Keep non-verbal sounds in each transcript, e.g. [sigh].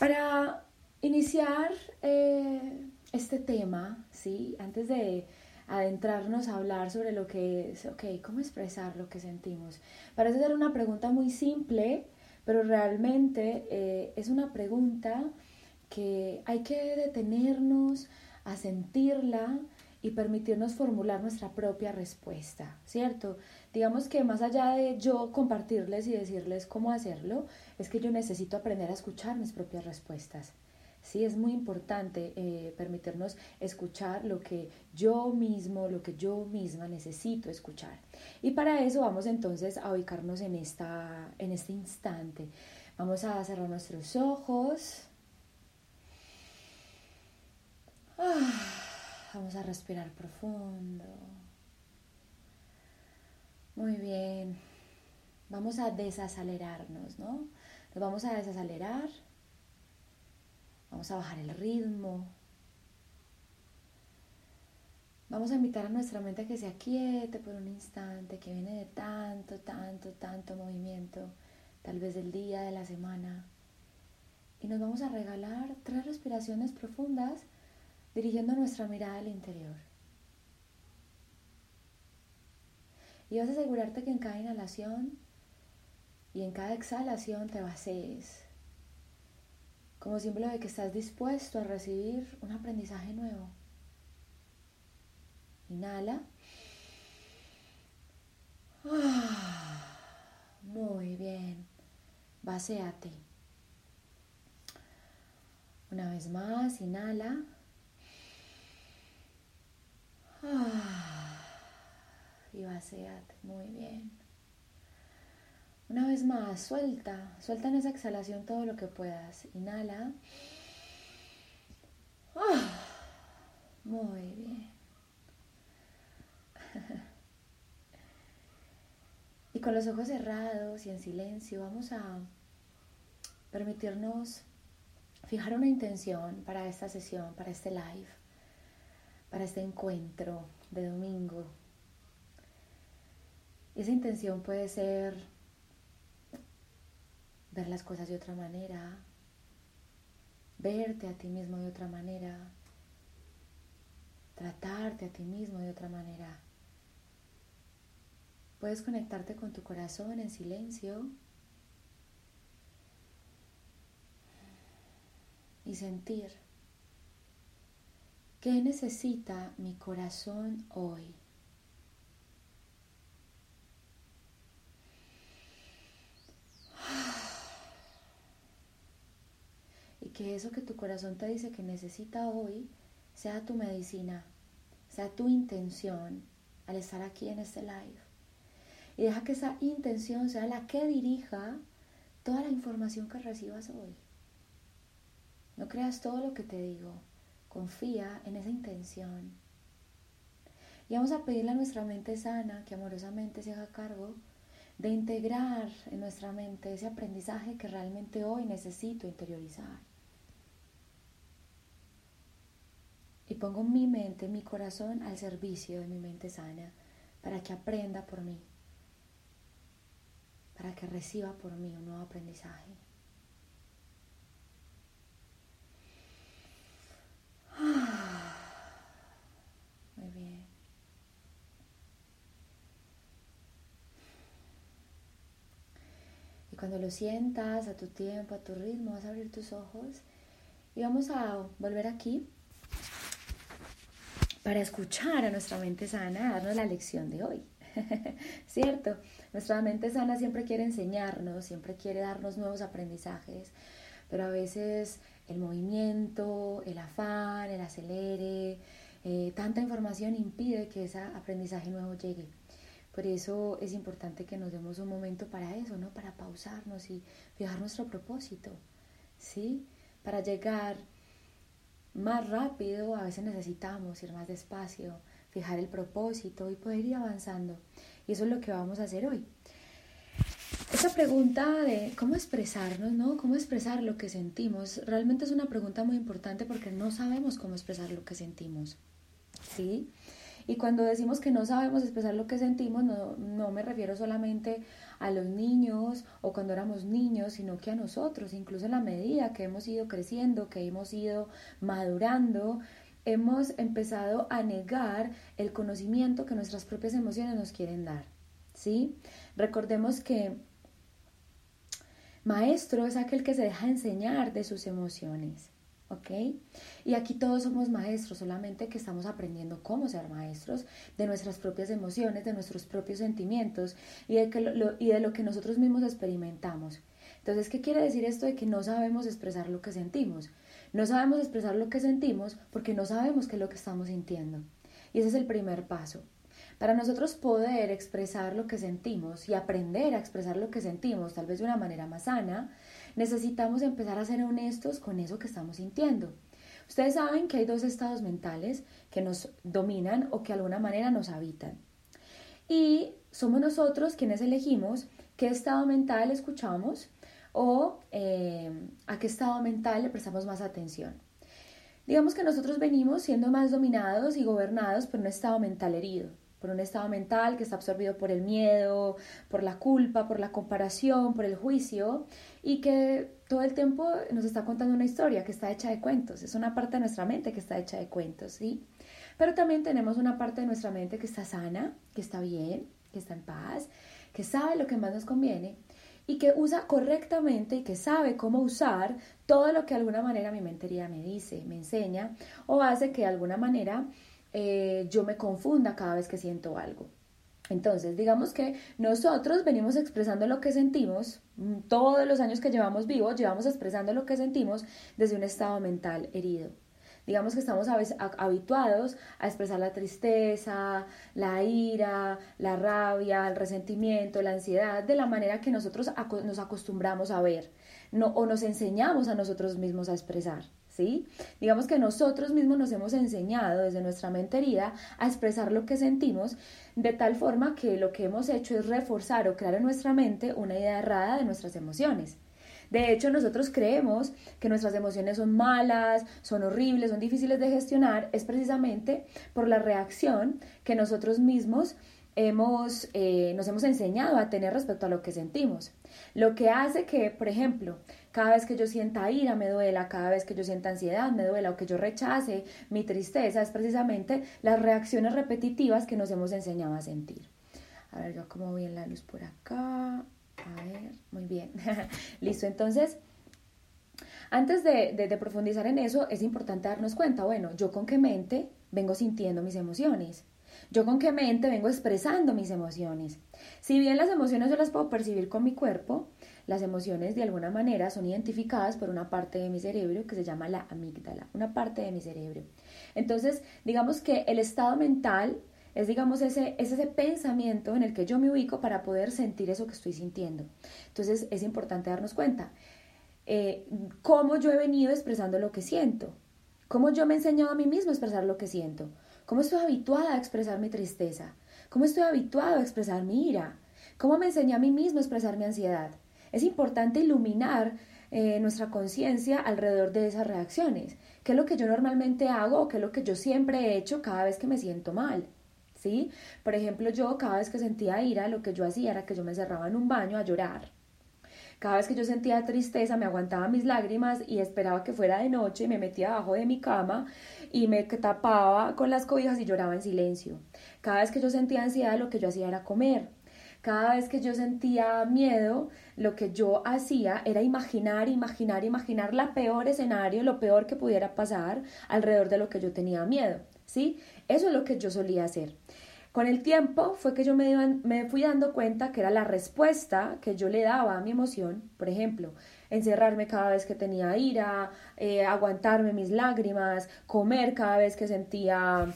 Para iniciar eh, este tema, sí, antes de adentrarnos a hablar sobre lo que es, ok, cómo expresar lo que sentimos. Parece ser una pregunta muy simple, pero realmente eh, es una pregunta que hay que detenernos a sentirla y permitirnos formular nuestra propia respuesta, ¿cierto? Digamos que más allá de yo compartirles y decirles cómo hacerlo, es que yo necesito aprender a escuchar mis propias respuestas. Sí, es muy importante eh, permitirnos escuchar lo que yo mismo, lo que yo misma necesito escuchar. Y para eso vamos entonces a ubicarnos en, esta, en este instante. Vamos a cerrar nuestros ojos. Ah, vamos a respirar profundo. Muy bien. Vamos a desacelerarnos, ¿no? Nos vamos a desacelerar. Vamos a bajar el ritmo. Vamos a invitar a nuestra mente a que se aquiete por un instante, que viene de tanto, tanto, tanto movimiento, tal vez del día, de la semana. Y nos vamos a regalar tres respiraciones profundas dirigiendo nuestra mirada al interior. Y vas a asegurarte que en cada inhalación y en cada exhalación te vacíes, como símbolo de que estás dispuesto a recibir un aprendizaje nuevo. Inhala. Ah, muy bien. Vacéate. Una vez más, inhala. Y vacíate. Muy bien. Una vez más, suelta, suelta en esa exhalación todo lo que puedas. Inhala. Ah, muy bien. [laughs] Y con los ojos cerrados y en silencio vamos a permitirnos fijar una intención para esta sesión, para este live, para este encuentro de domingo. Esa intención puede ser ver las cosas de otra manera, verte a ti mismo de otra manera, tratarte a ti mismo de otra manera. Puedes conectarte con tu corazón en silencio y sentir qué necesita mi corazón hoy. Que eso que tu corazón te dice que necesita hoy sea tu medicina, sea tu intención al estar aquí en este live. Y deja que esa intención sea la que dirija toda la información que recibas hoy. No creas todo lo que te digo, confía en esa intención. Y vamos a pedirle a nuestra mente sana que amorosamente se haga cargo de integrar en nuestra mente ese aprendizaje que realmente hoy necesito interiorizar. Pongo mi mente, mi corazón al servicio de mi mente sana para que aprenda por mí, para que reciba por mí un nuevo aprendizaje. [sighs] Muy bien. Y cuando lo sientas a tu tiempo, a tu ritmo, vas a abrir tus ojos y vamos a volver aquí para escuchar a nuestra mente sana, darnos la lección de hoy. [laughs] ¿Cierto? Nuestra mente sana siempre quiere enseñarnos, siempre quiere darnos nuevos aprendizajes, pero a veces el movimiento, el afán, el acelere, eh, tanta información impide que ese aprendizaje nuevo llegue. Por eso es importante que nos demos un momento para eso, ¿no? Para pausarnos y fijar nuestro propósito, ¿sí? Para llegar más rápido, a veces necesitamos ir más despacio, fijar el propósito y poder ir avanzando. Y eso es lo que vamos a hacer hoy. Esta pregunta de cómo expresarnos, ¿no? Cómo expresar lo que sentimos, realmente es una pregunta muy importante porque no sabemos cómo expresar lo que sentimos, ¿sí? Y cuando decimos que no sabemos expresar lo que sentimos, no, no me refiero solamente a los niños o cuando éramos niños, sino que a nosotros, incluso en la medida que hemos ido creciendo, que hemos ido madurando, hemos empezado a negar el conocimiento que nuestras propias emociones nos quieren dar. ¿Sí? Recordemos que maestro es aquel que se deja enseñar de sus emociones. ¿Ok? Y aquí todos somos maestros, solamente que estamos aprendiendo cómo ser maestros de nuestras propias emociones, de nuestros propios sentimientos y de, que lo, y de lo que nosotros mismos experimentamos. Entonces, ¿qué quiere decir esto de que no sabemos expresar lo que sentimos? No sabemos expresar lo que sentimos porque no sabemos qué es lo que estamos sintiendo. Y ese es el primer paso. Para nosotros poder expresar lo que sentimos y aprender a expresar lo que sentimos, tal vez de una manera más sana, necesitamos empezar a ser honestos con eso que estamos sintiendo. Ustedes saben que hay dos estados mentales que nos dominan o que de alguna manera nos habitan. Y somos nosotros quienes elegimos qué estado mental escuchamos o eh, a qué estado mental le prestamos más atención. Digamos que nosotros venimos siendo más dominados y gobernados por un estado mental herido por un estado mental que está absorbido por el miedo, por la culpa, por la comparación, por el juicio y que todo el tiempo nos está contando una historia que está hecha de cuentos. Es una parte de nuestra mente que está hecha de cuentos, ¿sí? Pero también tenemos una parte de nuestra mente que está sana, que está bien, que está en paz, que sabe lo que más nos conviene y que usa correctamente y que sabe cómo usar todo lo que de alguna manera mi mentería me dice, me enseña o hace que de alguna manera eh, yo me confunda cada vez que siento algo. Entonces, digamos que nosotros venimos expresando lo que sentimos, mm, todos los años que llevamos vivos, llevamos expresando lo que sentimos desde un estado mental herido. Digamos que estamos habituados a expresar la tristeza, la ira, la rabia, el resentimiento, la ansiedad, de la manera que nosotros nos acostumbramos a ver no, o nos enseñamos a nosotros mismos a expresar. Digamos que nosotros mismos nos hemos enseñado desde nuestra mente herida a expresar lo que sentimos de tal forma que lo que hemos hecho es reforzar o crear en nuestra mente una idea errada de nuestras emociones. De hecho, nosotros creemos que nuestras emociones son malas, son horribles, son difíciles de gestionar, es precisamente por la reacción que nosotros mismos hemos, eh, nos hemos enseñado a tener respecto a lo que sentimos. Lo que hace que, por ejemplo, cada vez que yo sienta ira me duela, cada vez que yo sienta ansiedad me duela o que yo rechace mi tristeza, es precisamente las reacciones repetitivas que nos hemos enseñado a sentir. A ver, yo como bien la luz por acá. A ver, muy bien. [laughs] Listo, entonces... Antes de, de, profundizar en eso, es importante darnos cuenta, bueno, yo con qué mente vengo sintiendo mis emociones. Yo con qué mente vengo expresando mis emociones. Si bien las emociones yo las puedo percibir con mi cuerpo, las emociones de alguna manera son identificadas por una parte de mi cerebro que se llama la amígdala, una parte de mi cerebro. Entonces, digamos que el estado mental es, digamos, ese, ese pensamiento en el que yo me ubico para poder sentir eso que estoy sintiendo. Entonces, es importante darnos cuenta eh, cómo yo he venido expresando lo que siento, cómo yo me he enseñado a mí mismo a expresar lo que siento, cómo estoy habituada a expresar mi tristeza, cómo estoy habituado a expresar mi ira, cómo me enseñé a mí mismo a expresar mi ansiedad. Es importante iluminar eh, nuestra conciencia alrededor de esas reacciones. ¿Qué es lo que yo normalmente hago o qué es lo que yo siempre he hecho cada vez que me siento mal? ¿Sí? Por ejemplo, yo cada vez que sentía ira, lo que yo hacía era que yo me cerraba en un baño a llorar. Cada vez que yo sentía tristeza, me aguantaba mis lágrimas y esperaba que fuera de noche y me metía abajo de mi cama y me tapaba con las cobijas y lloraba en silencio. Cada vez que yo sentía ansiedad, lo que yo hacía era comer. Cada vez que yo sentía miedo, lo que yo hacía era imaginar, imaginar, imaginar la peor escenario, lo peor que pudiera pasar alrededor de lo que yo tenía miedo, ¿sí? Eso es lo que yo solía hacer. Con el tiempo fue que yo me, me, fui dando cuenta que era la respuesta que yo le daba a mi emoción, por ejemplo, encerrarme cada vez que tenía ira, eh, aguantarme mis lágrimas, comer cada vez que sentía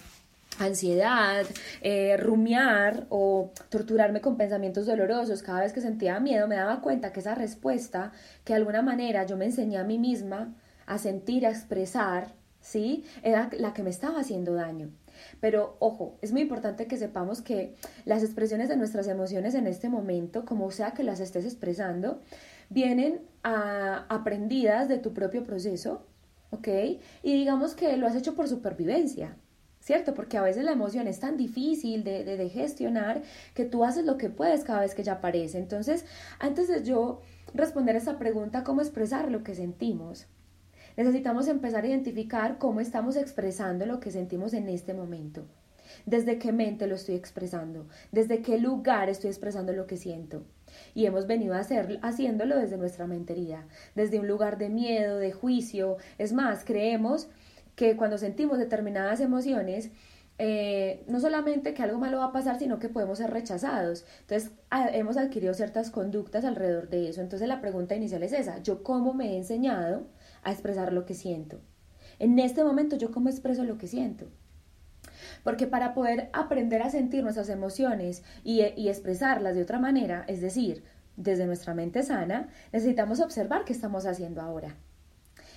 ansiedad, eh, rumiar o torturarme con pensamientos dolorosos, cada vez que sentía miedo me daba cuenta que esa respuesta que de alguna manera yo me enseñé a mí misma a sentir, a expresar, ¿sí? Era la que me estaba haciendo daño. Pero ojo, es muy importante que sepamos que las expresiones de nuestras emociones en este momento, como sea que las estés expresando, vienen a, aprendidas de tu propio proceso, ¿ok? Y digamos que lo has hecho por supervivencia, ¿cierto? Porque a veces la emoción es tan difícil de, de, gestionar que tú haces lo que puedes cada vez que ya aparece. Entonces, antes de yo responder esa pregunta, ¿cómo expresar lo que sentimos? Necesitamos empezar a identificar cómo estamos expresando lo que sentimos en este momento. Desde qué mente lo estoy expresando, desde qué lugar estoy expresando lo que siento. Y hemos venido a hacer, haciéndolo desde nuestra mentería, desde un lugar de miedo, de juicio. Es más, creemos que cuando sentimos determinadas emociones, eh, no solamente que algo malo va a pasar, sino que podemos ser rechazados. Entonces, hemos adquirido ciertas conductas alrededor de eso. Entonces, la pregunta inicial es esa, ¿yo cómo me he enseñado a expresar lo que siento? En este momento, ¿yo cómo expreso lo que siento? Porque para poder aprender a sentir nuestras emociones y, y expresarlas de otra manera, es decir, desde nuestra mente sana, necesitamos observar qué estamos haciendo ahora.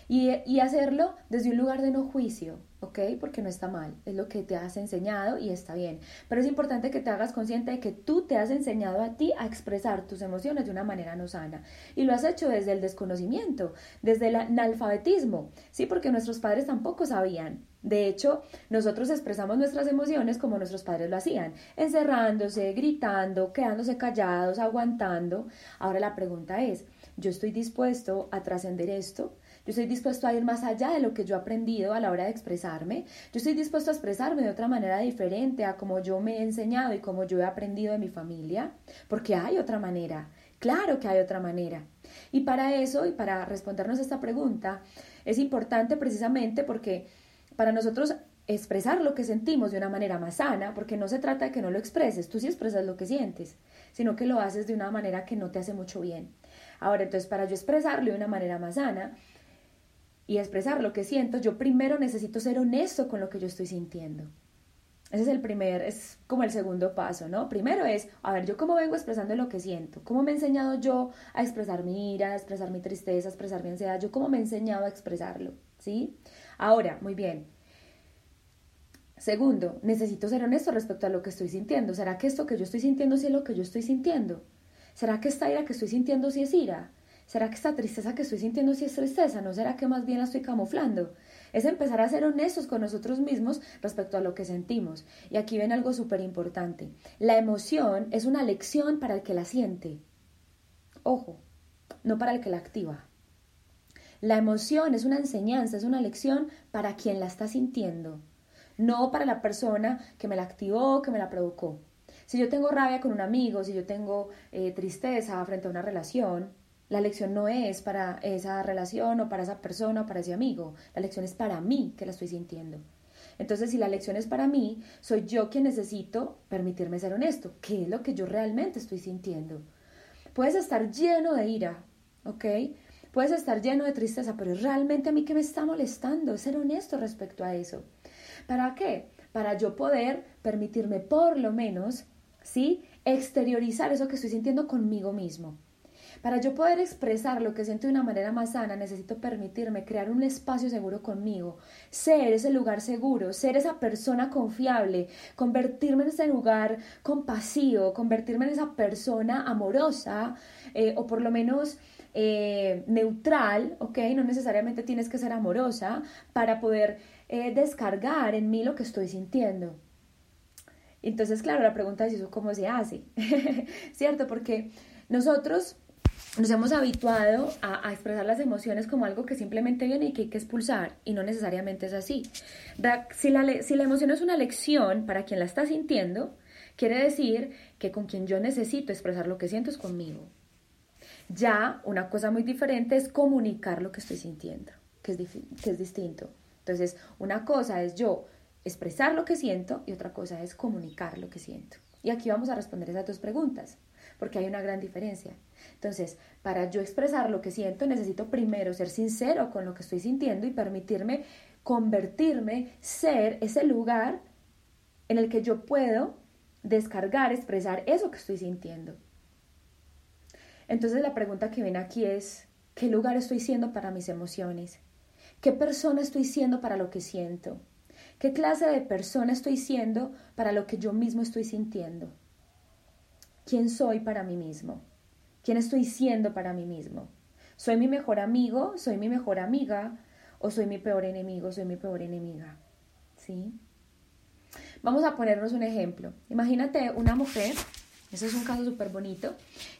Y, hacerlo desde un lugar de no juicio, ¿ok? Porque no está mal, es lo que te has enseñado y está bien. Pero es importante que te hagas consciente de que tú te has enseñado a ti a expresar tus emociones de una manera no sana. Y lo has hecho desde el desconocimiento, desde el analfabetismo, ¿sí? Porque nuestros padres tampoco sabían. De hecho, nosotros expresamos nuestras emociones como nuestros padres lo hacían, encerrándose, gritando, quedándose callados, aguantando. Ahora la pregunta es, ¿yo estoy dispuesto a trascender esto? Yo estoy dispuesto a ir más allá de lo que yo he aprendido a la hora de expresarme. Yo estoy dispuesto a expresarme de otra manera diferente a como yo me he enseñado y como yo he aprendido de mi familia. Porque hay otra manera. Claro que hay otra manera. Y para eso, y para respondernos a esta pregunta, es importante precisamente porque para nosotros expresar lo que sentimos de una manera más sana, porque no se trata de que no lo expreses, tú sí expresas lo que sientes, sino que lo haces de una manera que no te hace mucho bien. Ahora, entonces, para yo expresarlo de una manera más sana, y expresar lo que siento, yo primero necesito ser honesto con lo que yo estoy sintiendo. Ese es el primer, es como el segundo paso, ¿no? Primero es, a ver, yo cómo vengo expresando lo que siento, cómo me he enseñado yo a expresar mi ira, a expresar mi tristeza, a expresar mi ansiedad, yo cómo me he enseñado a expresarlo, ¿sí? Ahora, muy bien. Segundo, necesito ser honesto respecto a lo que estoy sintiendo. ¿Será que esto que yo estoy sintiendo sí es lo que yo estoy sintiendo? ¿Será que esta ira que estoy sintiendo sí es ira? ¿Será que esta tristeza que estoy sintiendo sí es tristeza? ¿No será que más bien la estoy camuflando? Es empezar a ser honestos con nosotros mismos respecto a lo que sentimos. Y aquí ven algo súper importante. La emoción es una lección para el que la siente. Ojo, no para el que la activa. La emoción es una enseñanza, es una lección para quien la está sintiendo, no para la persona que me la activó, que me la provocó. Si yo tengo rabia con un amigo, si yo tengo eh, tristeza frente a una relación, la lección no es para esa relación o para esa persona o para ese amigo. La lección es para mí que la estoy sintiendo. Entonces, si la lección es para mí, soy yo quien necesito permitirme ser honesto. ¿Qué es lo que yo realmente estoy sintiendo? Puedes estar lleno de ira, ¿ok? Puedes estar lleno de tristeza, pero realmente a mí que me está molestando ser honesto respecto a eso. ¿Para qué? Para yo poder permitirme por lo menos, ¿sí? Exteriorizar eso que estoy sintiendo conmigo mismo. Para yo poder expresar lo que siento de una manera más sana, necesito permitirme crear un espacio seguro conmigo, ser ese lugar seguro, ser esa persona confiable, convertirme en ese lugar compasivo, convertirme en esa persona amorosa eh, o por lo menos eh, neutral, ¿ok? No necesariamente tienes que ser amorosa para poder eh, descargar en mí lo que estoy sintiendo. Entonces, claro, la pregunta es eso, ¿cómo se hace? [laughs] ¿Cierto? Porque nosotros nos hemos habituado a, expresar las emociones como algo que simplemente viene y que hay que expulsar, y no necesariamente es así. Si la, si la emoción es una lección para quien la está sintiendo, quiere decir que con quien yo necesito expresar lo que siento es conmigo. Ya una cosa muy diferente es comunicar lo que estoy sintiendo, que es, que es distinto. Entonces, una cosa es yo expresar lo que siento y otra cosa es comunicar lo que siento. Y aquí vamos a responder esas dos preguntas, porque hay una gran diferencia. Entonces, para yo expresar lo que siento, necesito primero ser sincero con lo que estoy sintiendo y permitirme convertirme, ser ese lugar en el que yo puedo descargar, expresar eso que estoy sintiendo. Entonces la pregunta que viene aquí es, ¿qué lugar estoy siendo para mis emociones? ¿Qué persona estoy siendo para lo que siento? ¿Qué clase de persona estoy siendo para lo que yo mismo estoy sintiendo? ¿Quién soy para mí mismo? ¿Quién estoy siendo para mí mismo? ¿Soy mi mejor amigo? ¿Soy mi mejor amiga? ¿O soy mi peor enemigo? ¿Soy mi peor enemiga? ¿Sí? Vamos a ponernos un ejemplo. Imagínate una mujer, eso es un caso súper bonito,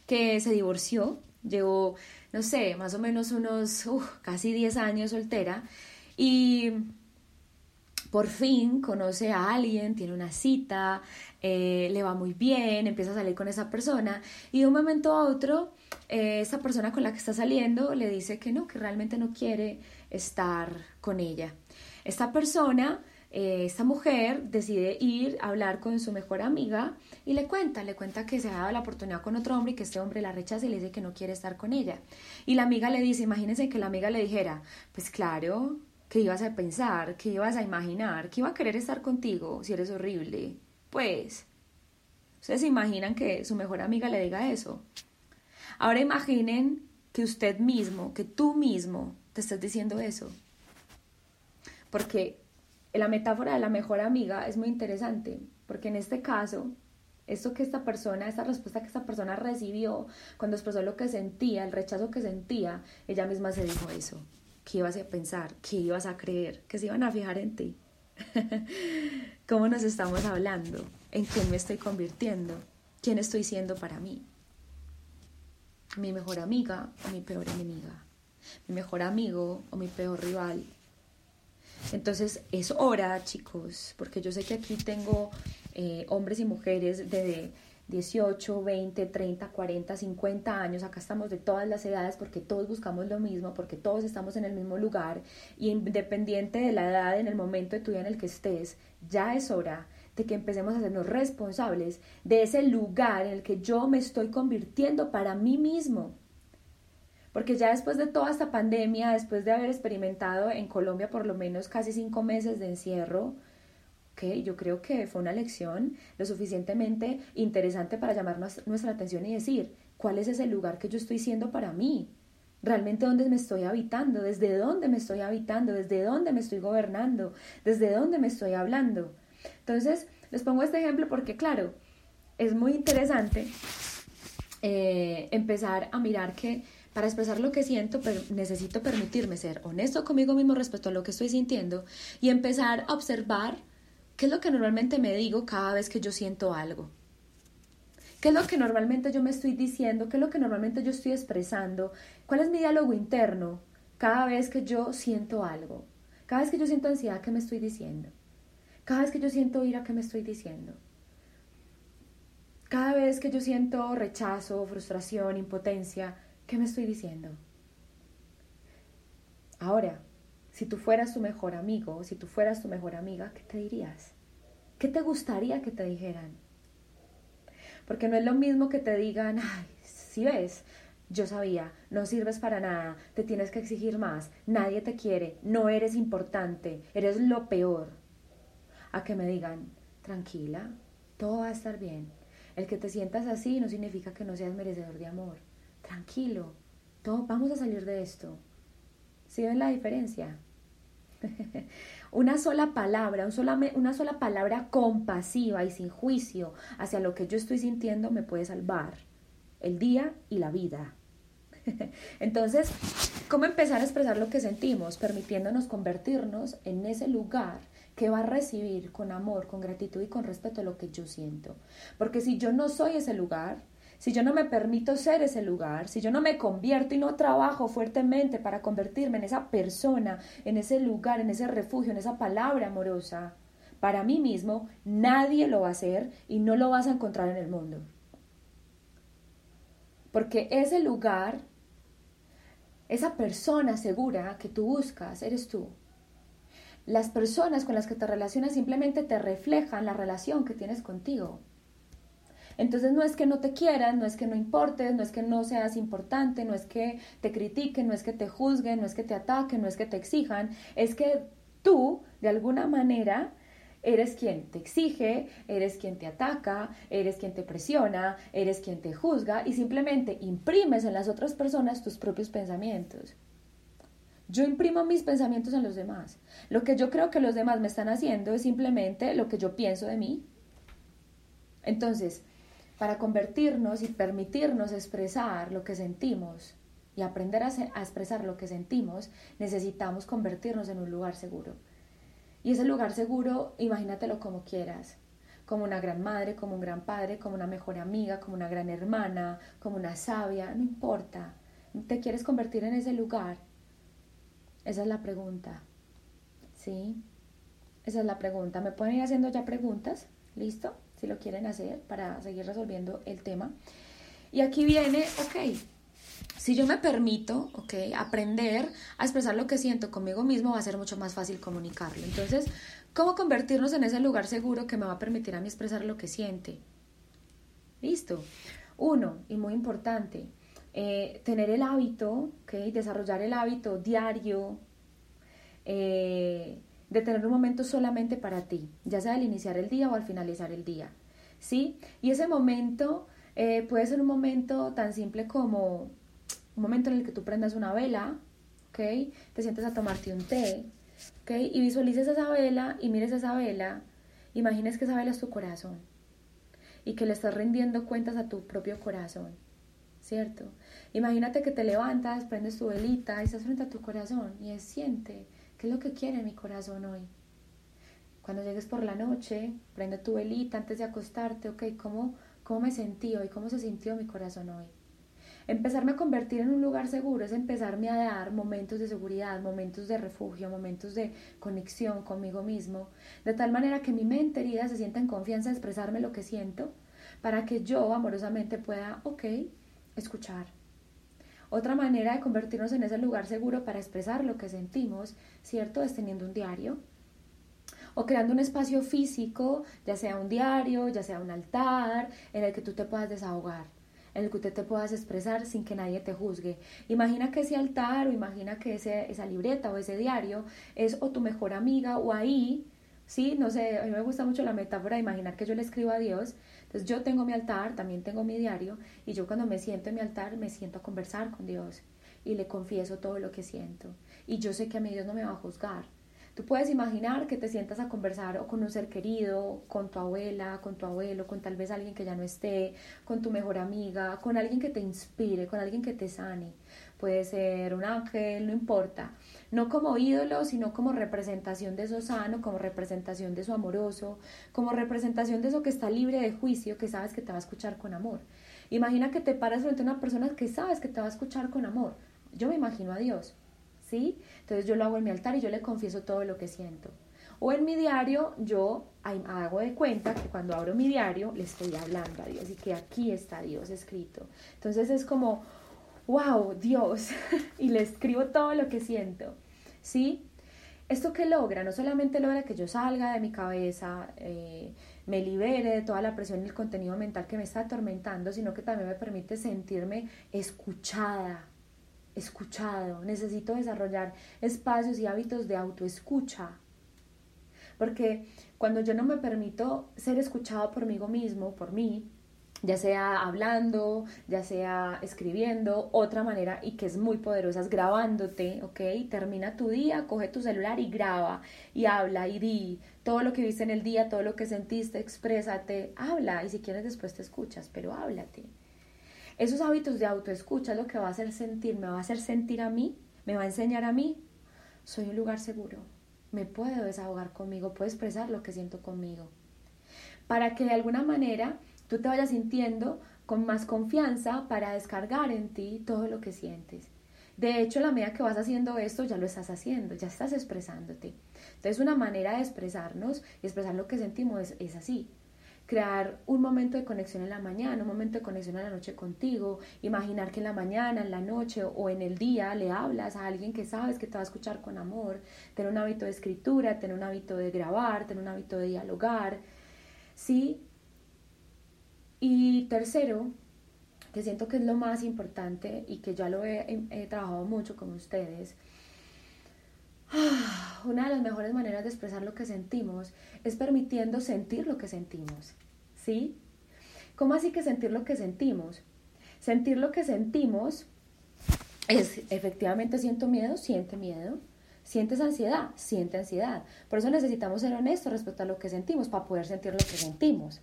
que se divorció, llevó, no sé, más o menos unos casi 10 años soltera y por fin conoce a alguien, tiene una cita, eh, le va muy bien, empieza a salir con esa persona y de un momento a otro eh, esa persona con la que está saliendo le dice que no, que realmente no quiere estar con ella. Esta persona, eh, esta mujer decide ir a hablar con su mejor amiga y le cuenta, le cuenta que se ha dado la oportunidad con otro hombre y que este hombre la rechaza y le dice que no quiere estar con ella. Y la amiga le dice, imagínense que la amiga le dijera, pues claro, ¿Qué ibas a pensar? ¿Qué ibas a imaginar? ¿Qué iba a querer estar contigo si eres horrible? Pues, ustedes se imaginan que su mejor amiga le diga eso. Ahora imaginen que usted mismo, que tú mismo te estés diciendo eso. Porque la metáfora de la mejor amiga es muy interesante, porque en este caso, esto que esta persona, esta respuesta que esta persona recibió cuando expresó lo que sentía, el rechazo que sentía, ella misma se dijo eso. ¿Qué ibas a pensar? ¿Qué ibas a creer? ¿Que se iban a fijar en ti? [laughs] ¿Cómo nos estamos hablando? ¿En quién me estoy convirtiendo? ¿Quién estoy siendo para mí? ¿Mi mejor amiga o mi peor enemiga? ¿Mi mejor amigo o mi peor rival? Entonces es hora, chicos, porque yo sé que aquí tengo eh, hombres y mujeres de 18, 20, 30, 40, 50 años, acá estamos de todas las edades porque todos buscamos lo mismo, porque todos estamos en el mismo lugar y independiente de la edad, en el momento de tu vida en el que estés, ya es hora de que empecemos a hacernos responsables de ese lugar en el que yo me estoy convirtiendo para mí mismo. Porque ya después de toda esta pandemia, después de haber experimentado en Colombia por lo menos casi cinco meses de encierro, yo creo que fue una lección lo suficientemente interesante para llamar nuestra atención y decir, ¿cuál es ese lugar que yo estoy siendo para mí? ¿Realmente dónde me estoy habitando? ¿Desde dónde me estoy habitando? ¿Desde dónde me estoy gobernando? ¿Desde dónde me estoy hablando? Entonces, les pongo este ejemplo porque, claro, es muy interesante eh, empezar a mirar que para expresar lo que siento necesito permitirme ser honesto conmigo mismo respecto a lo que estoy sintiendo y empezar a observar ¿Qué es lo que normalmente me digo cada vez que yo siento algo? ¿Qué es lo que normalmente yo me estoy diciendo? ¿Qué es lo que normalmente yo estoy expresando? ¿Cuál es mi diálogo interno cada vez que yo siento algo? Cada vez que yo siento ansiedad, ¿qué me estoy diciendo? Cada vez que yo siento ira, ¿qué me estoy diciendo? Cada vez que yo siento rechazo, frustración, impotencia, ¿qué me estoy diciendo? Ahora, si tú fueras tu mejor amigo, si tú fueras tu mejor amiga, ¿qué te dirías? ¿Qué te gustaría que te dijeran? Porque no es lo mismo que te digan, ay, si ves, yo sabía, no sirves para nada, te tienes que exigir más, nadie te quiere, no eres importante, eres lo peor. A que me digan, tranquila, todo va a estar bien. El que te sientas así no significa que no seas merecedor de amor. Tranquilo, todo, vamos a salir de esto. ¿Sí ven la diferencia? [laughs] una sola palabra, una sola palabra compasiva y sin juicio hacia lo que yo estoy sintiendo me puede salvar el día y la vida. [laughs] Entonces, ¿cómo empezar a expresar lo que sentimos? Permitiéndonos convertirnos en ese lugar que va a recibir con amor, con gratitud y con respeto lo que yo siento. Porque si yo no soy ese lugar, si yo no me permito ser ese lugar, si yo no me convierto y no trabajo fuertemente para convertirme en esa persona, en ese lugar, en ese refugio, en esa palabra amorosa, para mí mismo, nadie lo va a hacer y no lo vas a encontrar en el mundo. Porque ese lugar, esa persona segura que tú buscas, eres tú. Las personas con las que te relacionas simplemente te reflejan la relación que tienes contigo. Entonces no es que no te quieran, no es que no importes, no es que no seas importante, no es que te critiquen, no es que te juzguen, no es que te ataquen, no es que te exijan, es que tú, de alguna manera, eres quien te exige, eres quien te ataca, eres quien te presiona, eres quien te juzga y simplemente imprimes en las otras personas tus propios pensamientos. Yo imprimo mis pensamientos en los demás. Lo que yo creo que los demás me están haciendo es simplemente lo que yo pienso de mí. Entonces, para convertirnos y permitirnos expresar lo que sentimos y aprender a, expresar lo que sentimos, necesitamos convertirnos en un lugar seguro. Y ese lugar seguro, imagínatelo como quieras, como una gran madre, como un gran padre, como una mejor amiga, como una gran hermana, como una sabia, no importa. ¿Te quieres convertir en ese lugar? Esa es la pregunta. ¿Sí? Esa es la pregunta. ¿Me pueden ir haciendo ya preguntas? ¿Listo? Si lo quieren hacer para seguir resolviendo el tema. Y aquí viene, ok, si yo me permito, ok, aprender a expresar lo que siento conmigo mismo, va a ser mucho más fácil comunicarlo. Entonces, ¿cómo convertirnos en ese lugar seguro que me va a permitir a mí expresar lo que siente? Listo. Uno, y muy importante, eh, tener el hábito, ok, desarrollar el hábito diario eh, de tener un momento solamente para ti, ya sea al iniciar el día o al finalizar el día. ¿Sí? Y ese momento eh, puede ser un momento tan simple como un momento en el que tú prendas una vela, ¿ok? Te sientes a tomarte un té, ¿ok? Y visualices esa vela y mires esa vela, imagines que esa vela es tu corazón y que le estás rindiendo cuentas a tu propio corazón, ¿cierto? Imagínate que te levantas, prendes tu velita y estás frente a tu corazón y es, siente, ¿qué es lo que quiere mi corazón hoy? Cuando llegues por la noche, prende tu velita antes de acostarte, ¿ok? ¿Cómo, cómo me sentí hoy? ¿Cómo se sintió mi corazón hoy? Empezarme a convertir en un lugar seguro es empezarme a dar momentos de seguridad, momentos de refugio, momentos de conexión conmigo mismo, de tal manera que mi mente herida se sienta en confianza de expresarme lo que siento, para que yo amorosamente pueda, ok, escuchar. Otra manera de convertirnos en ese lugar seguro para expresar lo que sentimos, ¿cierto? Es teniendo un diario, o creando un espacio físico, ya sea un diario, ya sea un altar, en el que tú te puedas desahogar en el que usted te puedas expresar sin que nadie te juzgue. Imagina que ese altar o imagina que ese, esa libreta o ese diario es o tu mejor amiga o ahí, ¿sí? No sé, a mí me gusta mucho la metáfora de imaginar que yo le escribo a Dios. Entonces yo tengo mi altar, también tengo mi diario y yo cuando me siento en mi altar me siento a conversar con Dios y le confieso todo lo que siento. Y yo sé que a mí Dios no me va a juzgar Tú puedes imaginar que te sientas a conversar o con un ser querido, con tu abuela, con tu abuelo, con tal vez alguien que ya no esté, con tu mejor amiga, con alguien que te inspire, con alguien que te sane. Puede ser un ángel, no importa. No como ídolo, sino como representación de eso sano, como representación de eso amoroso, como representación de eso que está libre de juicio, que sabes que te va a escuchar con amor. Imagina que te paras frente a una persona que sabes que te va a escuchar con amor. Yo me imagino a Dios. ¿sí? Entonces yo lo hago en mi altar y yo le confieso todo lo que siento. O en mi diario yo hago de cuenta que cuando abro mi diario le estoy hablando a Dios y que aquí está Dios escrito. Entonces es como, wow, Dios, [laughs] y le escribo todo lo que siento, ¿sí? ¿Esto que logra? No solamente logra que yo salga de mi cabeza, eh, me libere de toda la presión y el contenido mental que me está atormentando, sino que también me permite sentirme escuchada, escuchado, necesito desarrollar espacios y hábitos de autoescucha. Porque cuando yo no me permito ser escuchado por mí mismo, por mí, ya sea hablando, ya sea escribiendo, otra manera y que es muy poderosa es grabándote, ¿ok? Termina tu día, coge tu celular y graba y habla y di todo lo que viste en el día, todo lo que sentiste, exprésate, habla y si quieres después te escuchas, pero háblate. Esos hábitos de autoescucha es lo que va a hacer sentir, me va a hacer sentir a mí, me va a enseñar a mí, soy un lugar seguro, me puedo desahogar conmigo, puedo expresar lo que siento conmigo. Para que de alguna manera tú te vayas sintiendo con más confianza para descargar en ti todo lo que sientes. De hecho, la medida que vas haciendo esto, ya lo estás haciendo, ya estás expresándote. Entonces, una manera de expresarnos y expresar lo que sentimos es, así crear un momento de conexión en la mañana, un momento de conexión en la noche contigo, imaginar que en la mañana, en la noche o en el día le hablas a alguien que sabes que te va a escuchar con amor, tener un hábito de escritura, tener un hábito de grabar, tener un hábito de dialogar, ¿sí? Y tercero, que siento que es lo más importante y que ya lo he, he trabajado mucho con ustedes, [sighs] Una de las mejores maneras de expresar lo que sentimos es permitiendo sentir lo que sentimos. ¿Sí? ¿Cómo así que sentir lo que sentimos? Sentir lo que sentimos es efectivamente siento miedo, siente miedo. ¿Sientes ansiedad? Siente ansiedad. Por eso necesitamos ser honestos respecto a lo que sentimos para poder sentir lo que sentimos.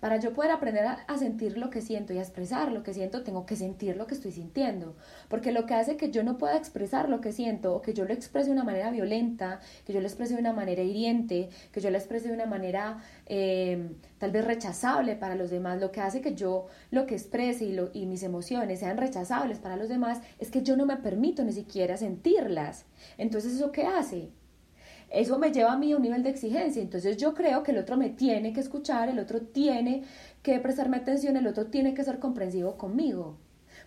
Para yo poder aprender a, sentir lo que siento y a expresar lo que siento, tengo que sentir lo que estoy sintiendo. Porque lo que hace que yo no pueda expresar lo que siento o que yo lo exprese de una manera violenta, que yo lo exprese de una manera hiriente, que yo lo exprese de una manera eh, tal vez rechazable para los demás, lo que hace que yo lo que exprese y, y mis emociones sean rechazables para los demás es que yo no me permito ni siquiera sentirlas. Entonces, ¿eso qué hace? Eso me lleva a mí un nivel de exigencia. Entonces yo creo que el otro me tiene que escuchar, el otro tiene que prestarme atención, el otro tiene que ser comprensivo conmigo.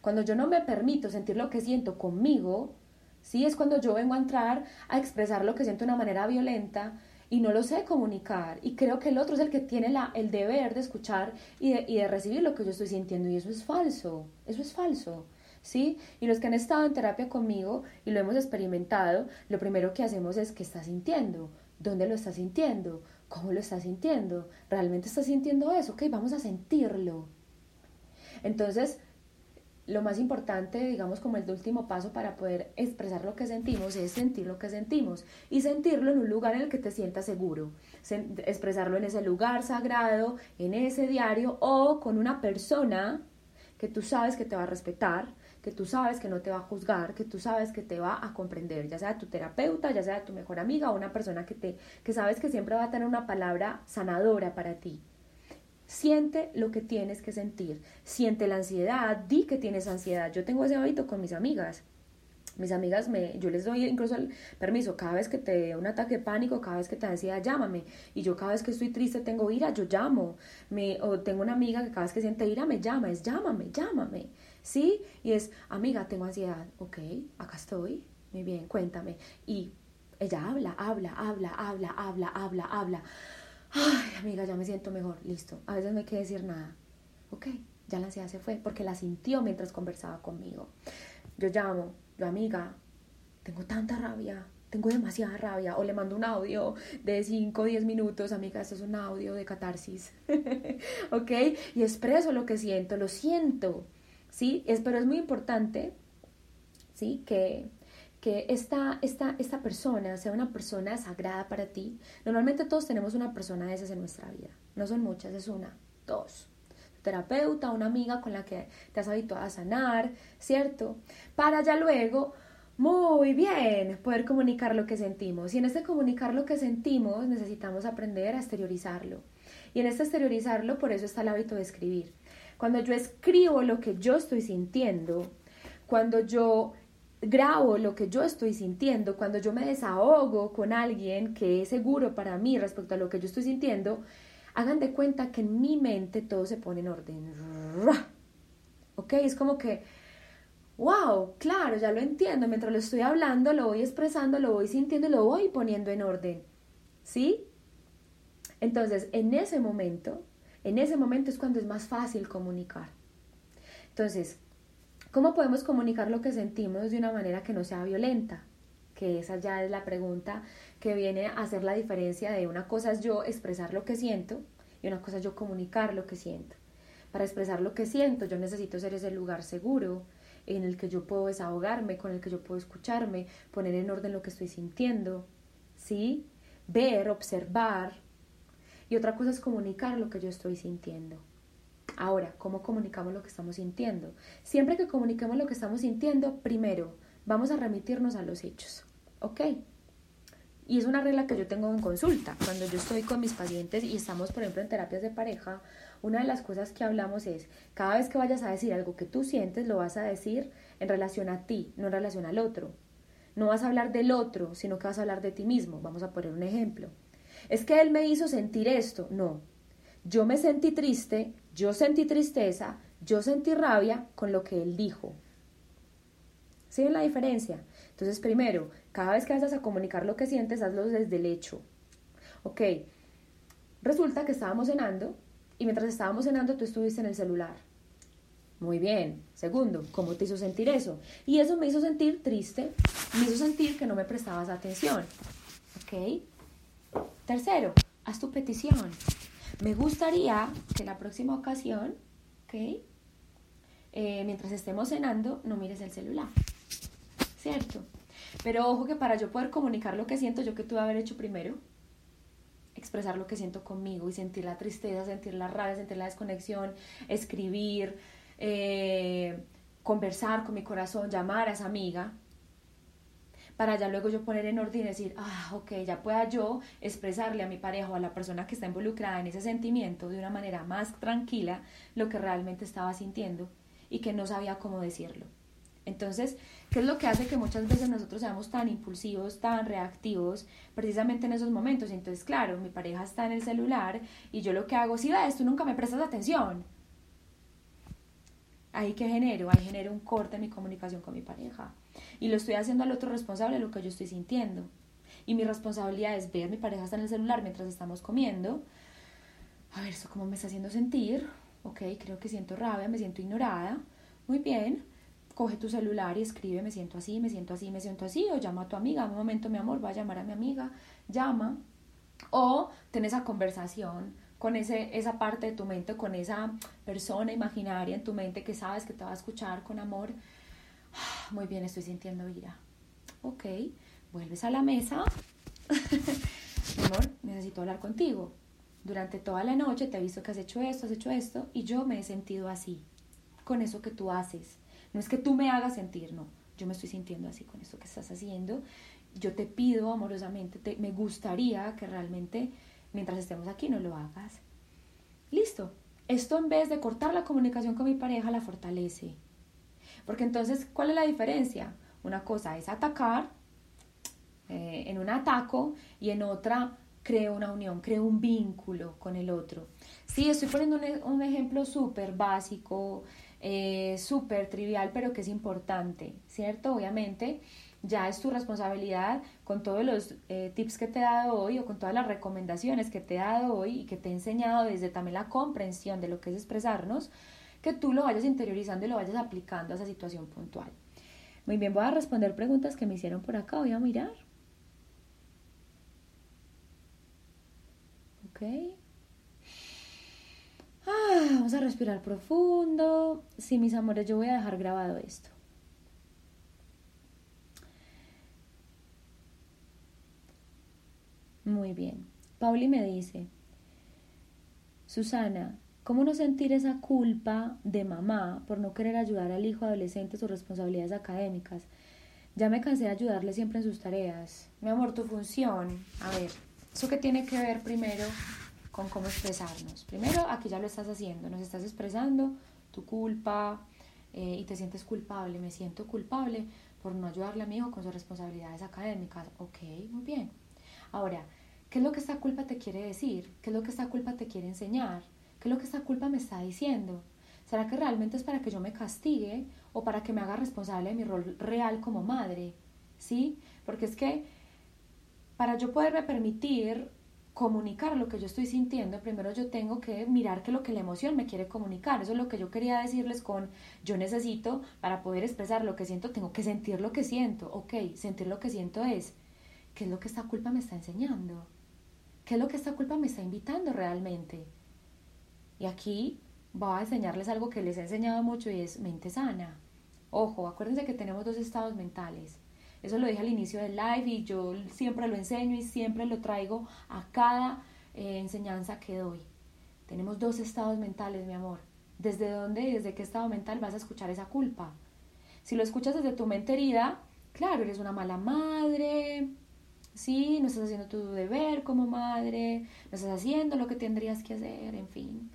Cuando yo no me permito sentir lo que siento conmigo, sí es cuando yo vengo a entrar a expresar lo que siento de una manera violenta y no lo sé comunicar. Y creo que el otro es el que tiene la, el deber de escuchar y de, y de recibir lo que yo estoy sintiendo. Y eso es falso, eso es falso. ¿Sí? Y los que han estado en terapia conmigo y lo hemos experimentado, lo primero que hacemos es qué está sintiendo, dónde lo está sintiendo, cómo lo está sintiendo, realmente está sintiendo eso, ok, vamos a sentirlo. Entonces, lo más importante, digamos como el último paso para poder expresar lo que sentimos es sentir lo que sentimos y sentirlo en un lugar en el que te sientas seguro, expresarlo en ese lugar sagrado, en ese diario o con una persona que tú sabes que te va a respetar, que tú sabes que no te va a juzgar, que tú sabes que te va a comprender, ya sea tu terapeuta, ya sea tu mejor amiga o una persona que te que sabes que siempre va a tener una palabra sanadora para ti. Siente lo que tienes que sentir, siente la ansiedad, di que tienes ansiedad. Yo tengo ese hábito con mis amigas. Mis amigas me, yo les doy incluso el permiso, cada vez que te dé un ataque de pánico, cada vez que te da ansiedad, llámame. Y yo cada vez que estoy triste, tengo ira, yo llamo. Me, o tengo una amiga que cada vez que siente ira me llama, es llámame, llámame. ¿Sí? Y es, amiga, tengo ansiedad, ok, acá estoy, muy bien, cuéntame. Y ella habla, habla, habla, habla, habla, habla, habla. Ay, amiga, ya me siento mejor, listo. A veces no hay que decir nada. Ok, ya la ansiedad se fue porque la sintió mientras conversaba conmigo. Yo llamo, yo amiga, tengo tanta rabia, tengo demasiada rabia, o le mando un audio de 5 o 10 minutos, amiga, esto es un audio de catarsis, [laughs] ¿ok? Y expreso lo que siento, lo siento, ¿sí? Es, pero es muy importante, ¿sí? Que, que esta, esta, esta persona sea una persona sagrada para ti. Normalmente todos tenemos una persona de esas en nuestra vida. No son muchas, es una, dos. terapeuta, una amiga con la que te has habituado a sanar, ¿cierto? Para ya luego, muy bien, poder comunicar lo que sentimos. Y en este comunicar lo que sentimos necesitamos aprender a exteriorizarlo. Y en este exteriorizarlo, por eso está el hábito de escribir. Cuando yo escribo lo que yo estoy sintiendo, cuando yo grabo lo que yo estoy sintiendo, cuando yo me desahogo con alguien que es seguro para mí respecto a lo que yo estoy sintiendo, hagan de cuenta que en mi mente todo se pone en orden. ¿Ok? Es como que, wow, claro, ya lo entiendo. Mientras lo estoy hablando, lo voy expresando, lo voy sintiendo lo voy poniendo en orden. ¿Sí? Entonces, en ese momento, en ese momento es cuando es más fácil comunicar. Entonces, ¿cómo podemos comunicar lo que sentimos de una manera que no sea violenta? Que esa ya es la pregunta que viene a hacer la diferencia de una cosa es yo expresar lo que siento y una cosa es yo comunicar lo que siento. Para expresar lo que siento yo necesito ser ese lugar seguro en el que yo puedo desahogarme, con el que yo puedo escucharme, poner en orden lo que estoy sintiendo, ¿sí? Ver, observar, y otra cosa es comunicar lo que yo estoy sintiendo. Ahora, ¿cómo comunicamos lo que estamos sintiendo? Siempre que comuniquemos lo que estamos sintiendo, primero vamos a remitirnos a los hechos. ¿Ok? Y es una regla que yo tengo en consulta. Cuando yo estoy con mis pacientes y estamos, por ejemplo, en terapias de pareja, una de las cosas que hablamos es, cada vez que vayas a decir algo que tú sientes, lo vas a decir en relación a ti, no en relación al otro. No vas a hablar del otro, sino que vas a hablar de ti mismo. Vamos a poner un ejemplo. Es que él me hizo sentir esto. No. Yo me sentí triste, yo sentí tristeza, yo sentí rabia con lo que él dijo. ¿Sí ven la diferencia? Entonces, primero, cada vez que vas a comunicar lo que sientes, hazlo desde el hecho. Ok, resulta que estábamos cenando y mientras estábamos cenando tú estuviste en el celular. Muy bien. Segundo, ¿cómo te hizo sentir eso? Y eso me hizo sentir triste, me hizo sentir que no me prestabas atención. ¿Ok? Tercero, haz tu petición. Me gustaría que la próxima ocasión, ¿ok? Eh, mientras estemos cenando, no mires el celular. ¿Cierto? Pero ojo que para yo poder comunicar lo que siento, yo que tuve haber hecho primero, expresar lo que siento conmigo y sentir la tristeza, sentir la rabia, sentir la desconexión, escribir, eh, conversar con mi corazón, llamar a esa amiga, para ya luego yo poner en orden y decir, ah, ok, ya pueda yo expresarle a mi pareja o a la persona que está involucrada en ese sentimiento de una manera más tranquila lo que realmente estaba sintiendo y que no sabía cómo decirlo. Entonces, ¿qué es lo que hace que muchas veces nosotros seamos tan impulsivos, tan reactivos, precisamente en esos momentos? Entonces, claro, mi pareja está en el celular y yo lo que hago, si ves, tú nunca me prestas atención. Ahí que genero, ahí genero un corte en mi comunicación con mi pareja. Y lo estoy haciendo al otro responsable de lo que yo estoy sintiendo. Y mi responsabilidad es ver, mi pareja está en el celular mientras estamos comiendo. A ver, ¿eso cómo me está haciendo sentir? Ok, creo que siento rabia, me siento ignorada. Muy bien coge tu celular y escribe, me siento así, me siento así, me siento así, o llama a tu amiga, un momento mi amor, va a llamar a mi amiga, llama, o ten esa conversación con ese, esa parte de tu mente, con esa persona imaginaria en tu mente que sabes que te va a escuchar con amor. Muy bien, estoy sintiendo ira. Ok, vuelves a la mesa. [laughs] amor, necesito hablar contigo. Durante toda la noche te he visto que has hecho esto, has hecho esto, y yo me he sentido así, con eso que tú haces no es que tú me hagas sentir, no. Yo me estoy sintiendo así con esto que estás haciendo. Yo te pido amorosamente, te, me gustaría que realmente mientras estemos aquí no lo hagas. Listo. Esto en vez de cortar la comunicación con mi pareja la fortalece. Porque entonces, ¿cuál es la diferencia? Una cosa es atacar, eh, en un ataco, y en otra creo una unión, creo un vínculo con el otro. Sí, estoy poniendo un, un ejemplo súper básico, eh, súper trivial, pero que es importante, ¿cierto? Obviamente ya es tu responsabilidad con todos los eh, tips que te he dado hoy o con todas las recomendaciones que te he dado hoy y que te he enseñado desde también la comprensión de lo que es expresarnos, que tú lo vayas interiorizando y lo vayas aplicando a esa situación puntual. Muy bien, voy a responder preguntas que me hicieron por acá, voy a mirar. Ok. Ah, vamos a respirar profundo. Sí, mis amores, yo voy a dejar grabado esto. Muy bien. Pauli me dice, Susana, ¿cómo no sentir esa culpa de mamá por no querer ayudar al hijo adolescente en sus responsabilidades académicas? Ya me cansé de ayudarle siempre en sus tareas. Mi amor, tu función. A ver, ¿eso qué tiene que ver primero con cómo expresarnos. Primero, aquí ya lo estás haciendo, nos estás expresando tu culpa eh, y te sientes culpable, me siento culpable por no ayudarle a mi hijo con sus responsabilidades académicas. Ok, muy bien. Ahora, ¿qué es lo que esta culpa te quiere decir? ¿Qué es lo que esta culpa te quiere enseñar? ¿Qué es lo que esta culpa me está diciendo? ¿Será que realmente es para que yo me castigue o para que me haga responsable de mi rol real como madre? ¿Sí? Porque es que para yo poderme permitir comunicar lo que yo estoy sintiendo, primero yo tengo que mirar que lo que la emoción me quiere comunicar. Eso es lo que yo quería decirles con yo necesito para poder expresar lo que siento, tengo que sentir lo que siento. Ok, sentir lo que siento es, ¿qué es lo que esta culpa me está enseñando? ¿Qué es lo que esta culpa me está invitando realmente? Y aquí voy a enseñarles algo que les he enseñado mucho y es mente sana. Ojo, acuérdense que tenemos dos estados mentales. Eso lo dije al inicio del live y yo siempre lo enseño y siempre lo traigo a cada eh, enseñanza que doy. Tenemos dos estados mentales, mi amor. ¿Desde dónde y desde qué estado mental vas a escuchar esa culpa? Si lo escuchas desde tu mente herida, claro, eres una mala madre, sí, no estás haciendo tu deber como madre, no estás haciendo lo que tendrías que hacer, en fin.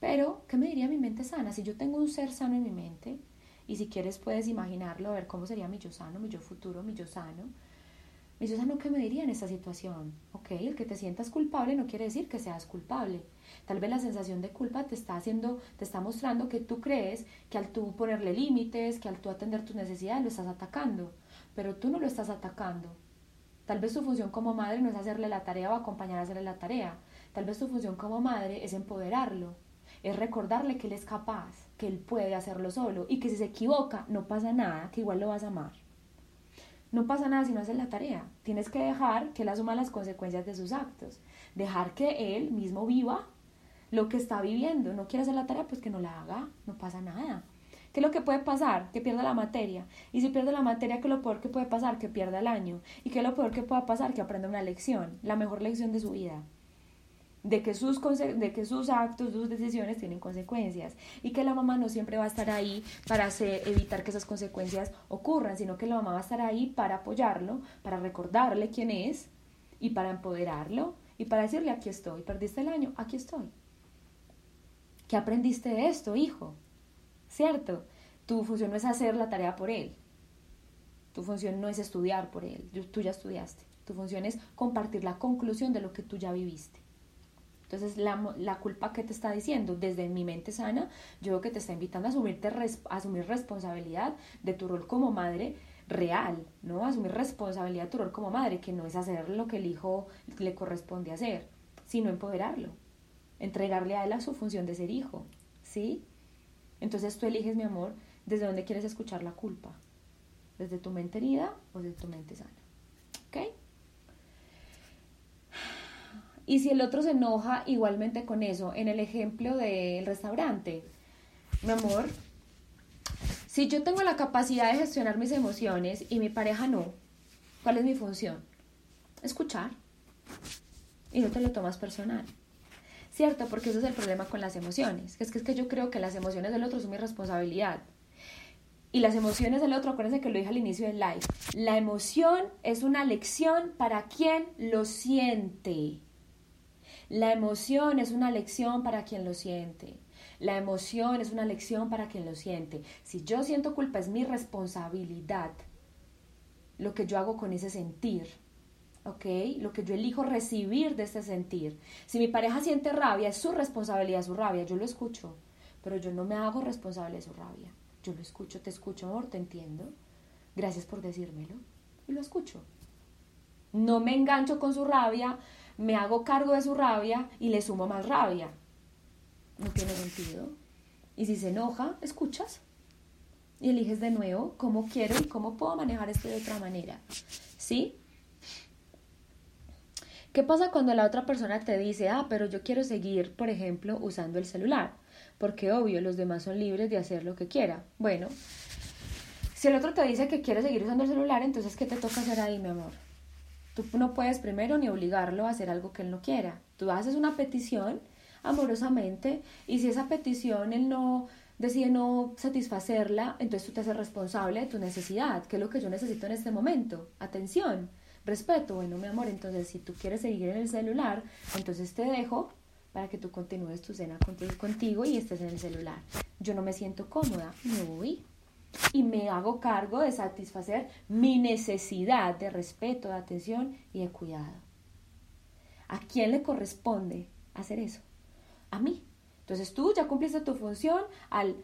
Pero, ¿qué me diría mi mente sana? Si yo tengo un ser sano en mi mente, y si quieres puedes imaginarlo, a ver cómo sería mi yo sano, mi yo futuro, mi yo sano. Mi yo sano, ¿qué me diría en esta situación? Ok, el que te sientas culpable no quiere decir que seas culpable. Tal vez la sensación de culpa te está haciendo, te está mostrando que tú crees que al tú ponerle límites, que al tú atender tus necesidades lo estás atacando, pero tú no lo estás atacando. Tal vez tu función como madre no es hacerle la tarea o acompañar a hacerle la tarea. Tal vez tu función como madre es empoderarlo es recordarle que él es capaz, que él puede hacerlo solo y que si se equivoca no pasa nada, que igual lo vas a amar. No pasa nada si no haces la tarea. Tienes que dejar que él asuma las consecuencias de sus actos. Dejar que él mismo viva lo que está viviendo. No quiere hacer la tarea, pues que no la haga. No pasa nada. ¿Qué es lo que puede pasar? Que pierda la materia. Y si pierde la materia, ¿qué es lo peor que puede pasar? Que pierda el año. ¿Y qué es lo peor que pueda pasar? Que aprenda una lección. La mejor lección de su vida de que, sus de que sus actos, sus decisiones tienen consecuencias y que la mamá no siempre va a estar ahí para evitar que esas consecuencias ocurran, sino que la mamá va a estar ahí para apoyarlo, para recordarle quién es y para empoderarlo y para decirle aquí estoy, perdiste el año, aquí estoy. ¿Qué aprendiste de esto, hijo? ¿Cierto? Tu función no es hacer la tarea por él. Tu función no es estudiar por él. Tú ya estudiaste. Tu función es compartir la conclusión de lo que tú ya viviste. Entonces, la, culpa que te está diciendo desde mi mente sana, yo creo que te está invitando a, asumirte, a asumir responsabilidad de tu rol como madre real, ¿no? Asumir responsabilidad de tu rol como madre, que no es hacer lo que el hijo le corresponde hacer, sino empoderarlo, entregarle a él a su función de ser hijo, ¿sí? Entonces tú eliges, mi amor, desde dónde quieres escuchar la culpa, desde tu mente herida o desde tu mente sana, ¿ok? Y si el otro se enoja igualmente con eso, en el ejemplo del restaurante, mi amor, si yo tengo la capacidad de gestionar mis emociones y mi pareja no, ¿cuál es mi función? Escuchar. Y no te lo tomas personal. ¿Cierto? Porque ese es el problema con las emociones. Es que, es que yo creo que las emociones del otro son mi responsabilidad. Y las emociones del otro, acuérdense que lo dije al inicio del live. La emoción es una lección para quien lo siente. La emoción es una lección para quien lo siente. La emoción es una lección para quien lo siente. Si yo siento culpa es mi responsabilidad. Lo que yo hago con ese sentir. ¿Ok? Lo que yo elijo recibir de ese sentir. Si mi pareja siente rabia, es su responsabilidad su rabia. Yo lo escucho. Pero yo no me hago responsable de su rabia. Yo lo escucho, te escucho, amor, te entiendo. Gracias por decírmelo. Y lo escucho. No me engancho con su rabia, me hago cargo de su rabia y le sumo más rabia. No tiene sentido. Y si se enoja, escuchas y eliges de nuevo cómo quiero y cómo puedo manejar esto de otra manera. ¿Sí? ¿Qué pasa cuando la otra persona te dice, ah, pero yo quiero seguir, por ejemplo, usando el celular? Porque obvio, los demás son libres de hacer lo que quiera. Bueno, si el otro te dice que quiere seguir usando el celular, entonces, ¿qué te toca hacer ahí, mi amor? Tú no puedes primero ni obligarlo a hacer algo que él no quiera. Tú haces una petición amorosamente y si esa petición él no decide no satisfacerla, entonces tú te haces responsable de tu necesidad, que es lo que yo necesito en este momento. Atención, respeto. Bueno, mi amor, entonces si tú quieres seguir en el celular, entonces te dejo para que tú continúes tu cena contigo y estés en el celular. Yo no me siento cómoda, me voy y me hago cargo de satisfacer mi necesidad de respeto, de atención y de cuidado. ¿A quién le corresponde hacer eso? A mí. Entonces tú ya cumpliste tu función al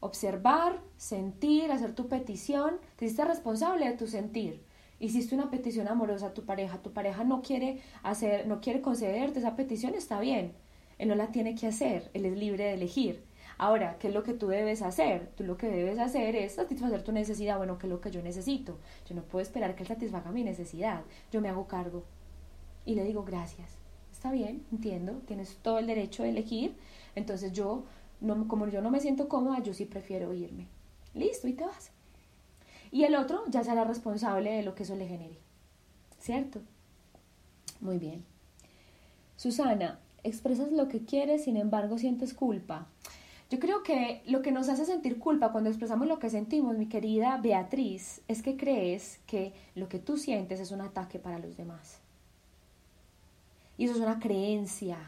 observar, sentir, hacer tu petición, te hiciste responsable de tu sentir. Hiciste una petición amorosa a tu pareja, tu pareja no quiere hacer, no quiere concederte esa petición, está bien. Él no la tiene que hacer, él es libre de elegir. Ahora, ¿qué es lo que tú debes hacer? Tú lo que debes hacer es satisfacer tu necesidad. Bueno, ¿qué es lo que yo necesito? Yo no puedo esperar que él satisfaga mi necesidad. Yo me hago cargo. Y le digo gracias. Está bien, entiendo, tienes todo el derecho de elegir. Entonces yo, no, como yo no me siento cómoda, yo sí prefiero irme. Listo, y te vas. Y el otro ya será responsable de lo que eso le genere. ¿Cierto? Muy bien. Susana, expresas lo que quieres, sin embargo sientes culpa. Yo creo que lo que nos hace sentir culpa cuando expresamos lo que sentimos, mi querida Beatriz, es que crees que lo que tú sientes es un ataque para los demás. Y eso es una creencia.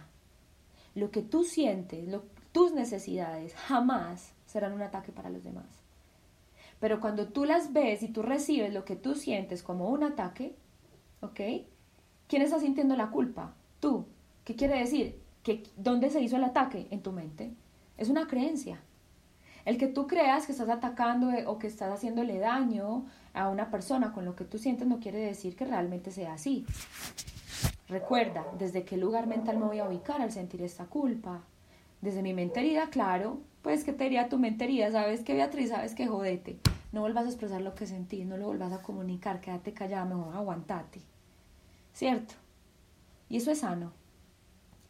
Lo que tú sientes, tus necesidades, jamás serán un ataque para los demás. Pero cuando tú las ves y tú recibes lo que tú sientes como un ataque, ¿ok? ¿Quién está sintiendo la culpa? Tú. ¿Qué quiere decir? que ¿Dónde se hizo el ataque? En tu mente. Es una creencia. El que tú creas que estás atacando eh, o que estás haciéndole daño a una persona con lo que tú sientes no quiere decir que realmente sea así. Recuerda, desde qué lugar mental me voy a ubicar al sentir esta culpa. Desde mi mentería, claro, pues que te diría tu mentería, sabes que Beatriz, sabes que jodete. No vuelvas a expresar lo que sentís, no lo vuelvas a comunicar, quédate callada, mejor aguantate. ¿Cierto? Y eso es sano.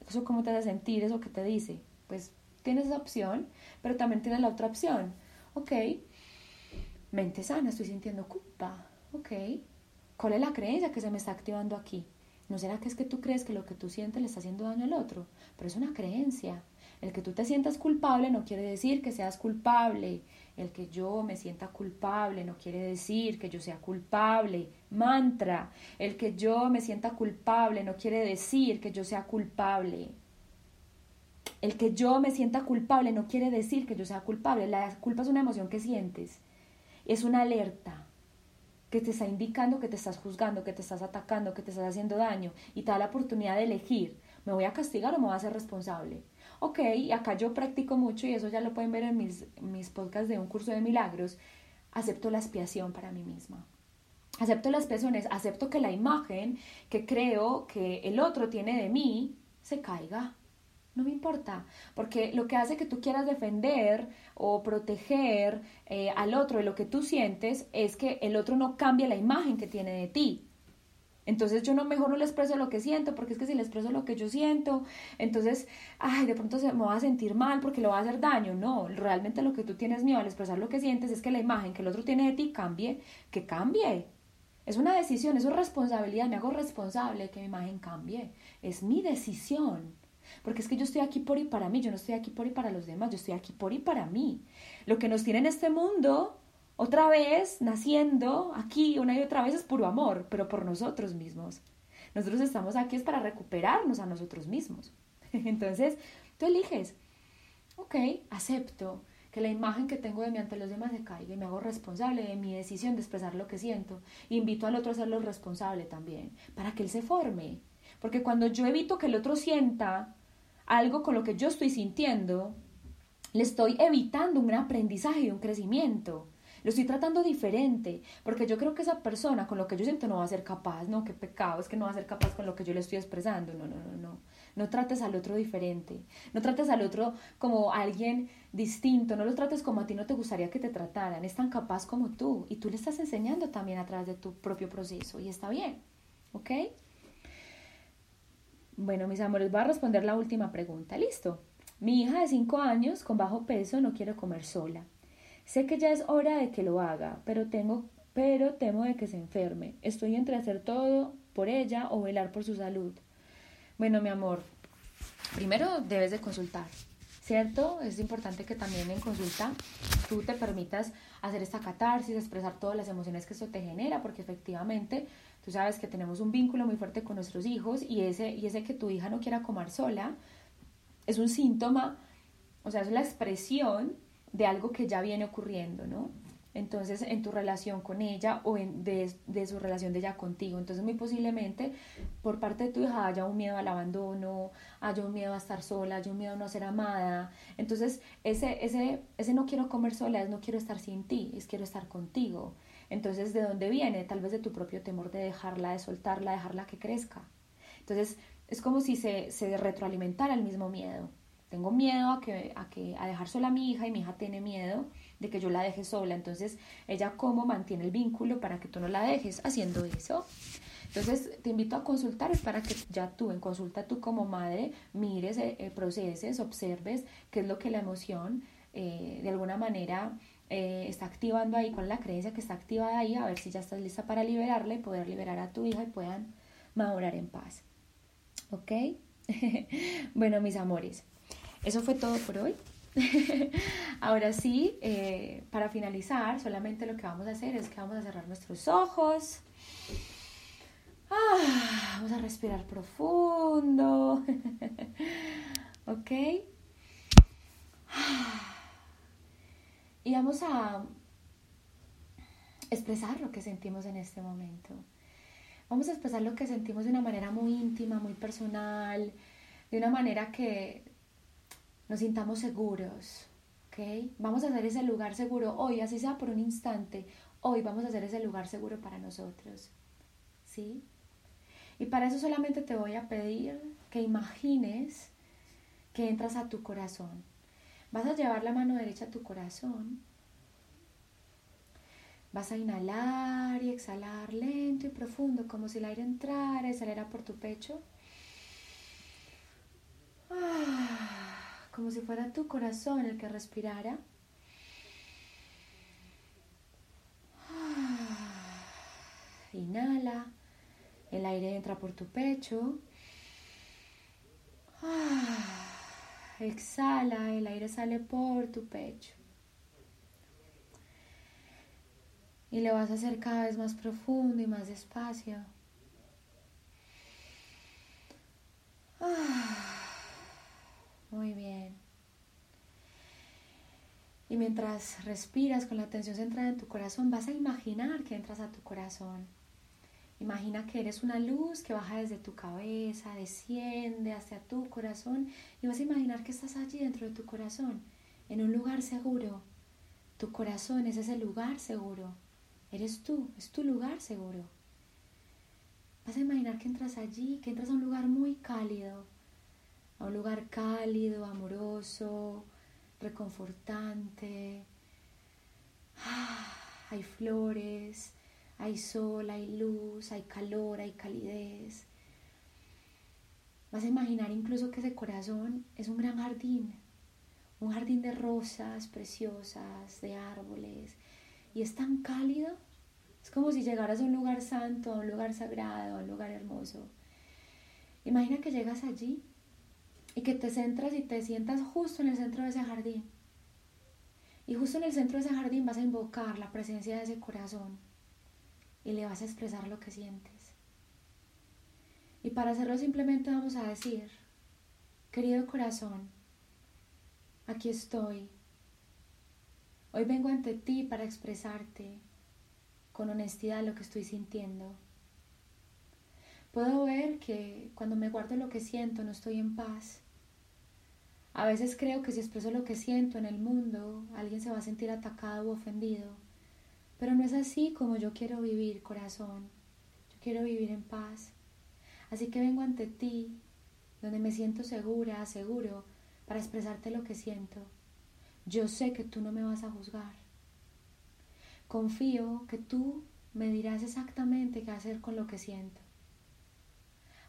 Eso cómo te hace sentir, eso que te dice. Pues tienes esa opción, pero también tienes la otra opción. Ok, mente sana, estoy sintiendo culpa. Ok, ¿cuál es la creencia que se me está activando aquí? ¿No será que es que tú crees que lo que tú sientes le está haciendo daño al otro? Pero es una creencia. El que tú te sientas culpable no quiere decir que seas culpable. El que yo me sienta culpable no quiere decir que yo sea culpable. Mantra. El que yo me sienta culpable no quiere decir que yo sea culpable. El que yo me sienta culpable no quiere decir que yo sea culpable. La culpa es una emoción que sientes. Es una alerta que te está indicando que te estás juzgando, que te estás atacando, que te estás haciendo daño y te da la oportunidad de elegir, ¿me voy a castigar o me voy a hacer responsable? Ok, acá yo practico mucho y eso ya lo pueden ver en mis, mis podcasts de un curso de milagros, acepto la expiación para mí misma. Acepto las expiación acepto que la imagen que creo que el otro tiene de mí se caiga. No me importa, porque lo que hace que tú quieras defender o proteger eh, al otro de lo que tú sientes es que el otro no cambia la imagen que tiene de ti. Entonces yo no mejor no le expreso lo que siento, porque es que si le expreso lo que yo siento, entonces, ay, de pronto se me va a sentir mal porque le va a hacer daño. No, realmente lo que tú tienes miedo al expresar lo que sientes es que la imagen que el otro tiene de ti cambie, que cambie. Es una decisión, es una responsabilidad, me hago responsable de que mi imagen cambie. Es mi decisión. Porque es que yo estoy aquí por y para mí, yo no estoy aquí por y para los demás, yo estoy aquí por y para mí. Lo que nos tiene en este mundo, otra vez, naciendo aquí una y otra vez, es puro amor, pero por nosotros mismos. Nosotros estamos aquí es para recuperarnos a nosotros mismos. [laughs] Entonces, tú eliges, ok, acepto que la imagen que tengo de mí ante los demás se caiga y me hago responsable de mi decisión de expresar lo que siento. Invito al otro a hacerlo responsable también, para que él se forme. Porque cuando yo evito que el otro sienta algo con lo que yo estoy sintiendo, le estoy evitando un aprendizaje y un crecimiento. Lo estoy tratando diferente, porque yo creo que esa persona con lo que yo siento no va a ser capaz, no, qué pecado, es que no va a ser capaz con lo que yo le estoy expresando, no, no, no, no. No trates al otro diferente, no trates al otro como alguien distinto, no lo trates como a ti no te gustaría que te trataran, es tan capaz como tú y tú le estás enseñando también a través de tu propio proceso y está bien, ¿ok? Bueno, mis amores, voy a responder la última pregunta. Listo. Mi hija de 5 años, con bajo peso, no quiere comer sola. Sé que ya es hora de que lo haga, pero tengo pero temo de que se enferme. Estoy entre hacer todo por ella o velar por su salud. Bueno, mi amor, primero debes de consultar, ¿cierto? Es importante que también en consulta tú te permitas hacer esta catarsis, expresar todas las emociones que eso te genera, porque efectivamente Tú sabes que tenemos un vínculo muy fuerte con nuestros hijos y ese, y ese que tu hija no quiera comer sola es un síntoma, o sea, es la expresión de algo que ya viene ocurriendo, ¿no? Entonces, en tu relación con ella o en, de, de, su relación de ella contigo. Entonces, muy posiblemente por parte de tu hija haya un miedo al abandono, haya un miedo a estar sola, haya un miedo a no ser amada. Entonces, ese, ese, ese no quiero comer sola es no quiero estar sin ti, es quiero estar contigo. Entonces, ¿de dónde viene? Tal vez de tu propio temor de dejarla, de soltarla, dejarla que crezca. Entonces, es como si se, se retroalimentara el mismo miedo. Tengo miedo a, que, a, que, a dejar sola a mi hija y mi hija tiene miedo de que yo la deje sola. Entonces, ella cómo mantiene el vínculo para que tú no la dejes haciendo eso. Entonces, te invito a consultar, para que ya tú, en consulta tú como madre, mires, eh, eh, proceses, observes qué es lo que la emoción eh, de alguna manera eh, está activando ahí, es la creencia que está activada ahí, a ver si ya estás lista para liberarla y poder liberar a tu hija y puedan madurar en paz. ¿Ok? [laughs] bueno, mis amores, eso fue todo por hoy. [laughs] Ahora sí, eh, para finalizar, solamente lo que vamos a hacer es que vamos a cerrar nuestros ojos. Ah, vamos a respirar profundo. [laughs] ¿Ok? Y vamos a expresar lo que sentimos en este momento. Vamos a expresar lo que sentimos de una manera muy íntima, muy personal, de una manera que nos sintamos seguros. ¿ok? Vamos a hacer ese lugar seguro hoy, así sea por un instante. Hoy vamos a hacer ese lugar seguro para nosotros. ¿Sí? Y para eso solamente te voy a pedir que imagines que entras a tu corazón. Vas a llevar la mano derecha a tu corazón. Vas a inhalar y exhalar lento y profundo, como si el aire entrara y saliera por tu pecho. Ah, como si fuera tu corazón el que respirara. Ah, [sighs] inhala, el aire entra por tu pecho. Ah, [sighs] exhala, el aire sale por tu pecho. Y lo vas a hacer cada vez más profundo y más despacio. [sighs] Muy bien. Y mientras respiras con la atención centrada en tu corazón, vas a imaginar que entras a tu corazón. Imagina que eres una luz que baja desde tu cabeza, desciende hacia tu corazón y vas a imaginar que estás allí dentro de tu corazón, en un lugar seguro. Tu corazón es ese lugar seguro. Eres tú, es tu lugar seguro. Vas a imaginar que entras allí, que entras a un lugar muy cálido, a un lugar cálido, amoroso, reconfortante. Ah, hay flores, hay sol, hay luz, hay calor, hay calidez. Vas a imaginar incluso que ese corazón es un gran jardín, un jardín de rosas preciosas, de árboles, y es tan cálido, es como si llegaras a un lugar santo, a un lugar sagrado, a un lugar hermoso. Imagina que llegas allí y que te centras y te sientas justo en el centro de ese jardín. Y justo en el centro de ese jardín vas a invocar la presencia de ese corazón y le vas a expresar lo que sientes. Y para hacerlo simplemente vamos a decir, querido corazón, aquí estoy. Hoy vengo ante ti para expresarte con honestidad lo que estoy sintiendo. Puedo ver que cuando me guardo lo que siento no estoy en paz. A veces creo que si expreso lo que siento en el mundo, alguien se va a sentir atacado u ofendido. Pero no es así como yo quiero vivir, corazón. Yo quiero vivir en paz. Así que vengo ante ti, donde me siento segura, seguro, para expresarte lo que siento. Yo sé que tú no me vas a juzgar. Confío que tú me dirás exactamente qué hacer con lo que siento.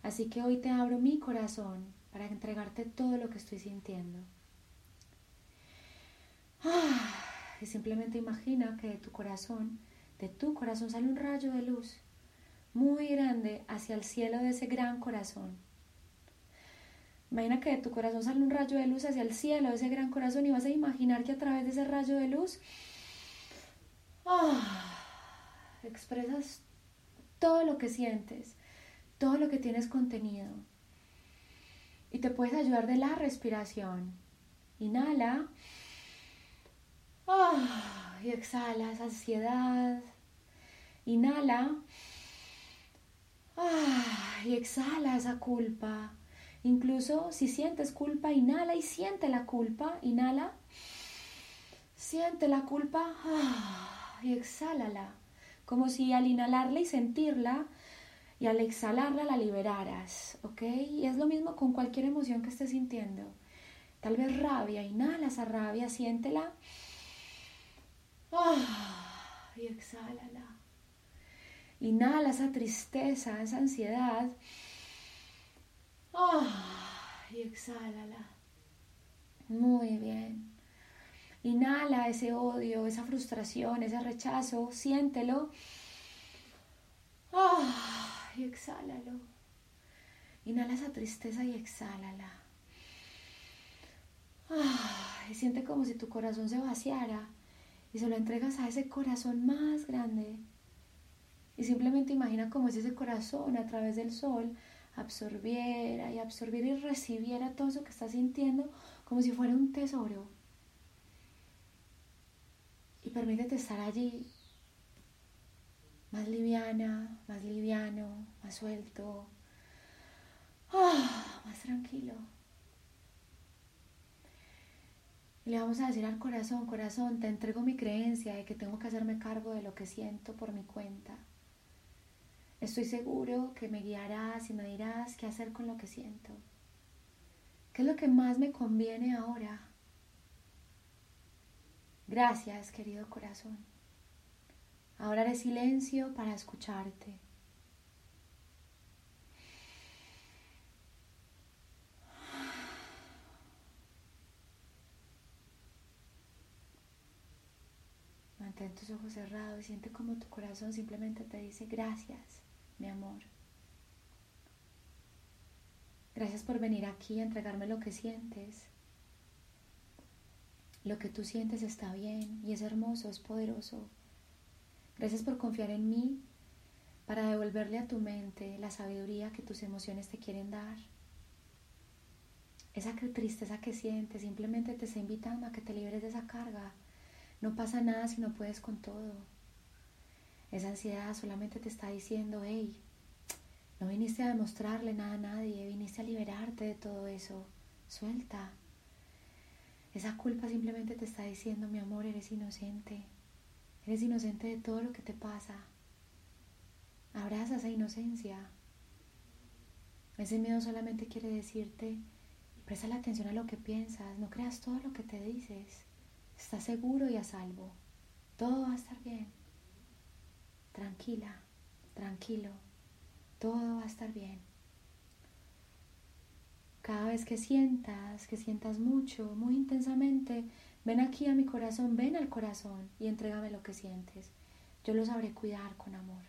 Así que hoy te abro mi corazón para entregarte todo lo que estoy sintiendo. Ah y simplemente imagina que de tu corazón, de tu corazón sale un rayo de luz muy grande hacia el cielo de ese gran corazón. Imagina que de tu corazón sale un rayo de luz hacia el cielo de ese gran corazón y vas a imaginar que a través de ese rayo de luz ah, expresas todo lo que sientes, todo lo que tienes contenido. Y te puedes ayudar de la respiración. Inhala. Ah, y exhala esa ansiedad. Inhala. Ah, y exhala esa culpa. Incluso si sientes culpa, inhala y siente la culpa. Inhala. Siente la culpa ah, y exhálala. Como si al inhalarla y sentirla y al exhalarla la liberaras. ¿Ok? Y es lo mismo con cualquier emoción que estés sintiendo. Tal vez rabia, inhala esa rabia, siéntela Ah, y exhálala. Inhala esa tristeza, esa ansiedad. Ah, y exhálala. Muy bien. Inhala ese odio, esa frustración, ese rechazo, siéntelo. Ah, y exhálalo. Inhala esa tristeza y exhálala. y siente como si tu corazón se vaciara y se lo entregas a ese corazón más grande. Y simplemente imagina como si ese corazón a través del sol absorbiera y absorbiera y recibiera todo eso que estás sintiendo como si fuera un tesoro. Y permítete estar allí más liviana, más liviano, más suelto, ah, más tranquilo. Y le vamos a decir al corazón, corazón, te entrego mi creencia de que tengo que hacerme cargo de lo que siento por mi cuenta. Estoy seguro que me guiarás y me dirás qué hacer con lo que siento. ¿Qué es lo que más me conviene ahora? Gracias, querido corazón. Ahora haré silencio para escucharte. Mantén tus ojos cerrados y siente como tu corazón simplemente te dice gracias, mi amor. Gracias por venir aquí a entregarme lo que sientes. Lo que tú sientes está bien y es hermoso, es poderoso. Gracias por confiar en mí para devolverle a tu mente la sabiduría que tus emociones te quieren dar. Esa tristeza que sientes simplemente te está invitando a que te liberes de esa carga. No pasa nada si no puedes con todo. Esa ansiedad solamente te está diciendo, hey, no viniste a demostrarle nada a nadie, viniste a liberarte de todo eso. Suelta. Esa culpa simplemente te está diciendo, mi amor, eres inocente. Eres inocente de todo lo que te pasa. Abraza esa inocencia. Ese miedo solamente quiere decirte, presta la atención a lo que piensas, no creas todo lo que te dices. Estás seguro y a salvo. Todo va a estar bien. Tranquila, tranquilo. Todo va a estar bien. Cada vez que sientas, que sientas mucho, muy intensamente, ven aquí a mi corazón, ven al corazón y entrégame lo que sientes. Yo lo sabré cuidar con amor.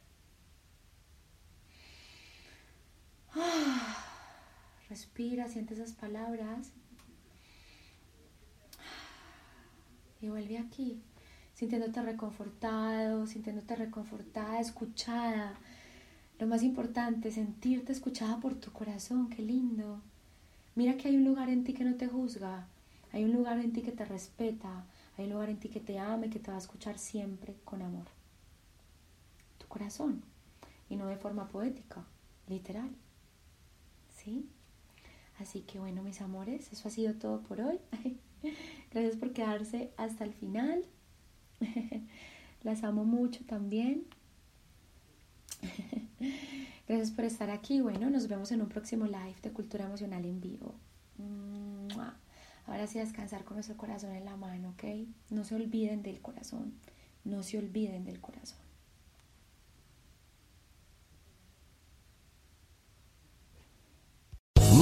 [sighs] Respira, siente esas palabras y vuelve aquí, sintiéndote reconfortado, sintiéndote reconfortada, escuchada. Lo más importante, sentirte escuchada por tu corazón, qué lindo. Mira que hay un lugar en ti que no te juzga, hay un lugar en ti que te respeta, hay un lugar en ti que te ama y que te va a escuchar siempre con amor. Tu corazón, y no de forma poética, literal. ¿Sí? Así que bueno, mis amores, eso ha sido todo por hoy. [laughs] Gracias por quedarse hasta el final. [laughs] Las amo mucho también. [laughs] Gracias por estar aquí. Bueno, nos vemos en un próximo live de Cultura Emocional en vivo. Ahora sí, descansar con nuestro corazón en la mano, ¿ok? No se olviden del corazón. No se olviden del corazón.